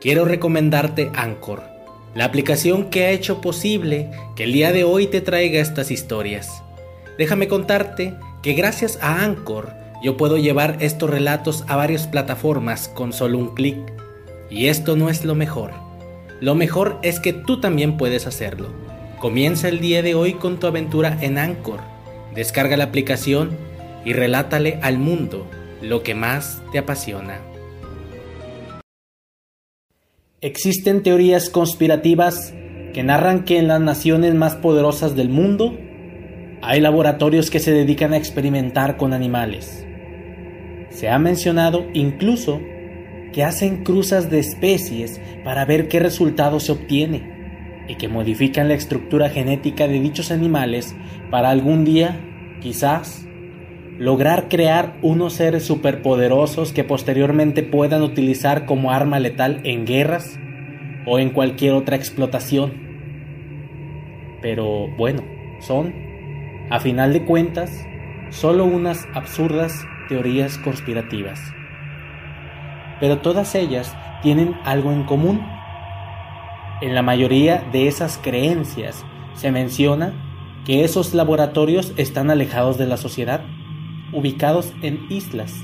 quiero recomendarte Anchor. la aplicación que ha hecho posible que el día de hoy te traiga estas historias. Déjame contarte que gracias a Anchor yo puedo llevar estos relatos a varias plataformas con solo un clic. Y esto no es lo mejor. Lo mejor es que tú también puedes hacerlo. Comienza el día de hoy con tu aventura en Anchor. Descarga la aplicación y relátale al mundo lo que más te apasiona. Existen teorías conspirativas que narran que en las naciones más poderosas del mundo hay laboratorios que se dedican a experimentar con animales. Se ha mencionado incluso que hacen cruzas de especies para ver qué resultado se obtiene y que modifican la estructura genética de dichos animales para algún día, quizás, lograr crear unos seres superpoderosos que posteriormente puedan utilizar como arma letal en guerras o en cualquier otra explotación. Pero bueno, son, a final de cuentas, solo unas absurdas teorías conspirativas. Pero todas ellas tienen algo en común. En la mayoría de esas creencias se menciona que esos laboratorios están alejados de la sociedad ubicados en islas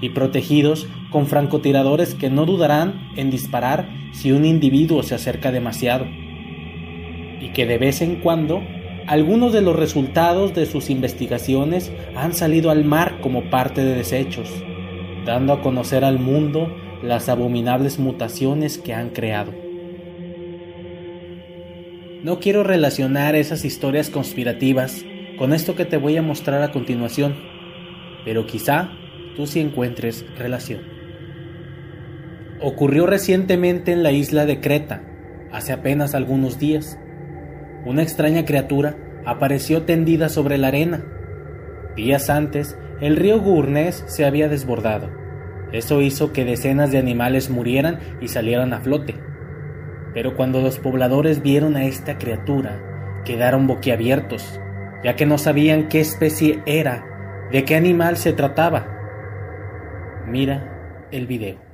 y protegidos con francotiradores que no dudarán en disparar si un individuo se acerca demasiado, y que de vez en cuando algunos de los resultados de sus investigaciones han salido al mar como parte de desechos, dando a conocer al mundo las abominables mutaciones que han creado. No quiero relacionar esas historias conspirativas con esto que te voy a mostrar a continuación, pero quizá tú sí encuentres relación. Ocurrió recientemente en la isla de Creta, hace apenas algunos días. Una extraña criatura apareció tendida sobre la arena. Días antes, el río Gurnés se había desbordado. Eso hizo que decenas de animales murieran y salieran a flote. Pero cuando los pobladores vieron a esta criatura, quedaron boquiabiertos, ya que no sabían qué especie era ¿De qué animal se trataba? Mira el video.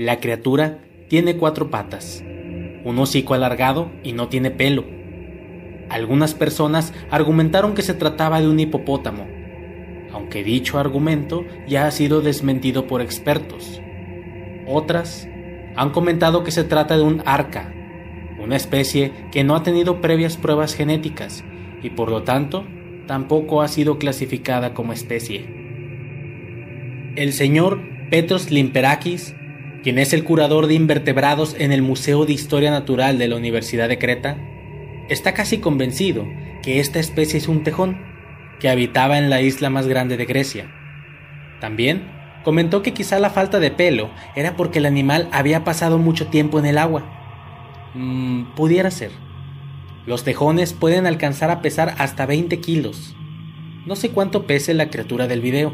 La criatura tiene cuatro patas, un hocico alargado y no tiene pelo. Algunas personas argumentaron que se trataba de un hipopótamo, aunque dicho argumento ya ha sido desmentido por expertos. Otras han comentado que se trata de un arca, una especie que no ha tenido previas pruebas genéticas y por lo tanto tampoco ha sido clasificada como especie. El señor Petros Limperakis quien es el curador de invertebrados en el Museo de Historia Natural de la Universidad de Creta, está casi convencido que esta especie es un tejón que habitaba en la isla más grande de Grecia. También comentó que quizá la falta de pelo era porque el animal había pasado mucho tiempo en el agua. Mm, pudiera ser. Los tejones pueden alcanzar a pesar hasta 20 kilos. No sé cuánto pese la criatura del video,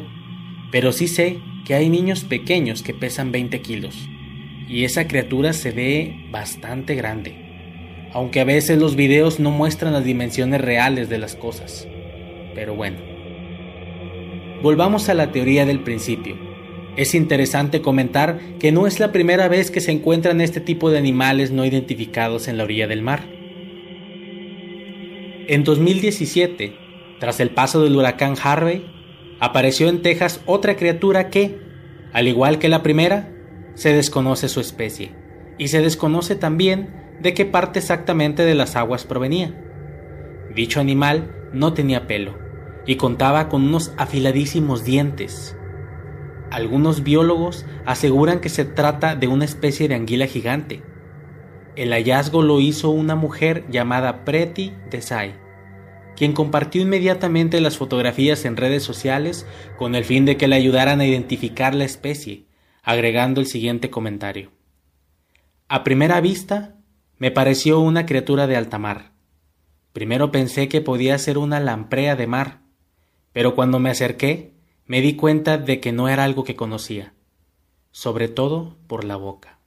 pero sí sé que hay niños pequeños que pesan 20 kilos y esa criatura se ve bastante grande. aunque a veces los videos no muestran las dimensiones reales de las cosas. Pero bueno. Volvamos a la teoría del principio. Es interesante comentar que no es la primera vez que se encuentran este tipo de animales no identificados en la orilla del mar. En 2017, tras el paso del huracán Harvey, apareció en Texas otra criatura que, al igual que la primera, se desconoce su especie, y se desconoce también de qué parte exactamente de las aguas provenía. Dicho animal no tenía pelo, y contaba con unos afiladísimos dientes. Algunos biólogos aseguran que se trata de una especie de anguila gigante. El hallazgo lo hizo una mujer llamada Preti Desai, quien compartió inmediatamente las fotografías en redes sociales con el fin de que le ayudaran a identificar la especie, agregando el siguiente comentario. A primera vista, me pareció una criatura de alta mar. Primero pensé que podía ser una lamprea de mar, pero cuando me acerqué me di cuenta de que no era algo que conocía, sobre todo por la boca.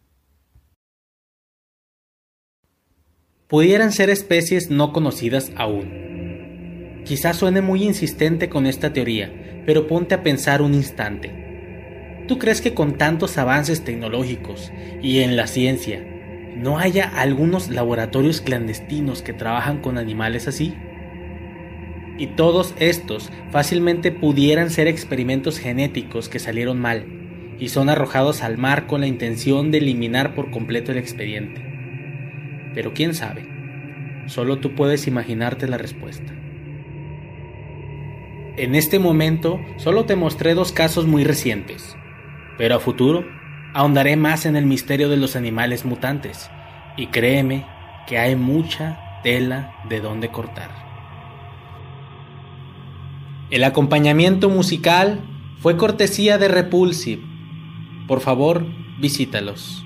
Pudieran ser especies no conocidas aún. Quizás suene muy insistente con esta teoría, pero ponte a pensar un instante. ¿Tú crees que con tantos avances tecnológicos y en la ciencia, no haya algunos laboratorios clandestinos que trabajan con animales así? y todos estos fácilmente pudieran ser experimentos genéticos que salieron mal y son arrojados al mar con la intención de eliminar por completo el expediente. Pero quién sabe, solo tú puedes imaginarte la respuesta. En este momento solo te mostré dos casos muy recientes, pero a futuro ahondaré más en el misterio de los animales mutantes y créeme que hay mucha tela de donde cortar. El acompañamiento musical fue cortesía de Repulsive. Por favor, visítalos.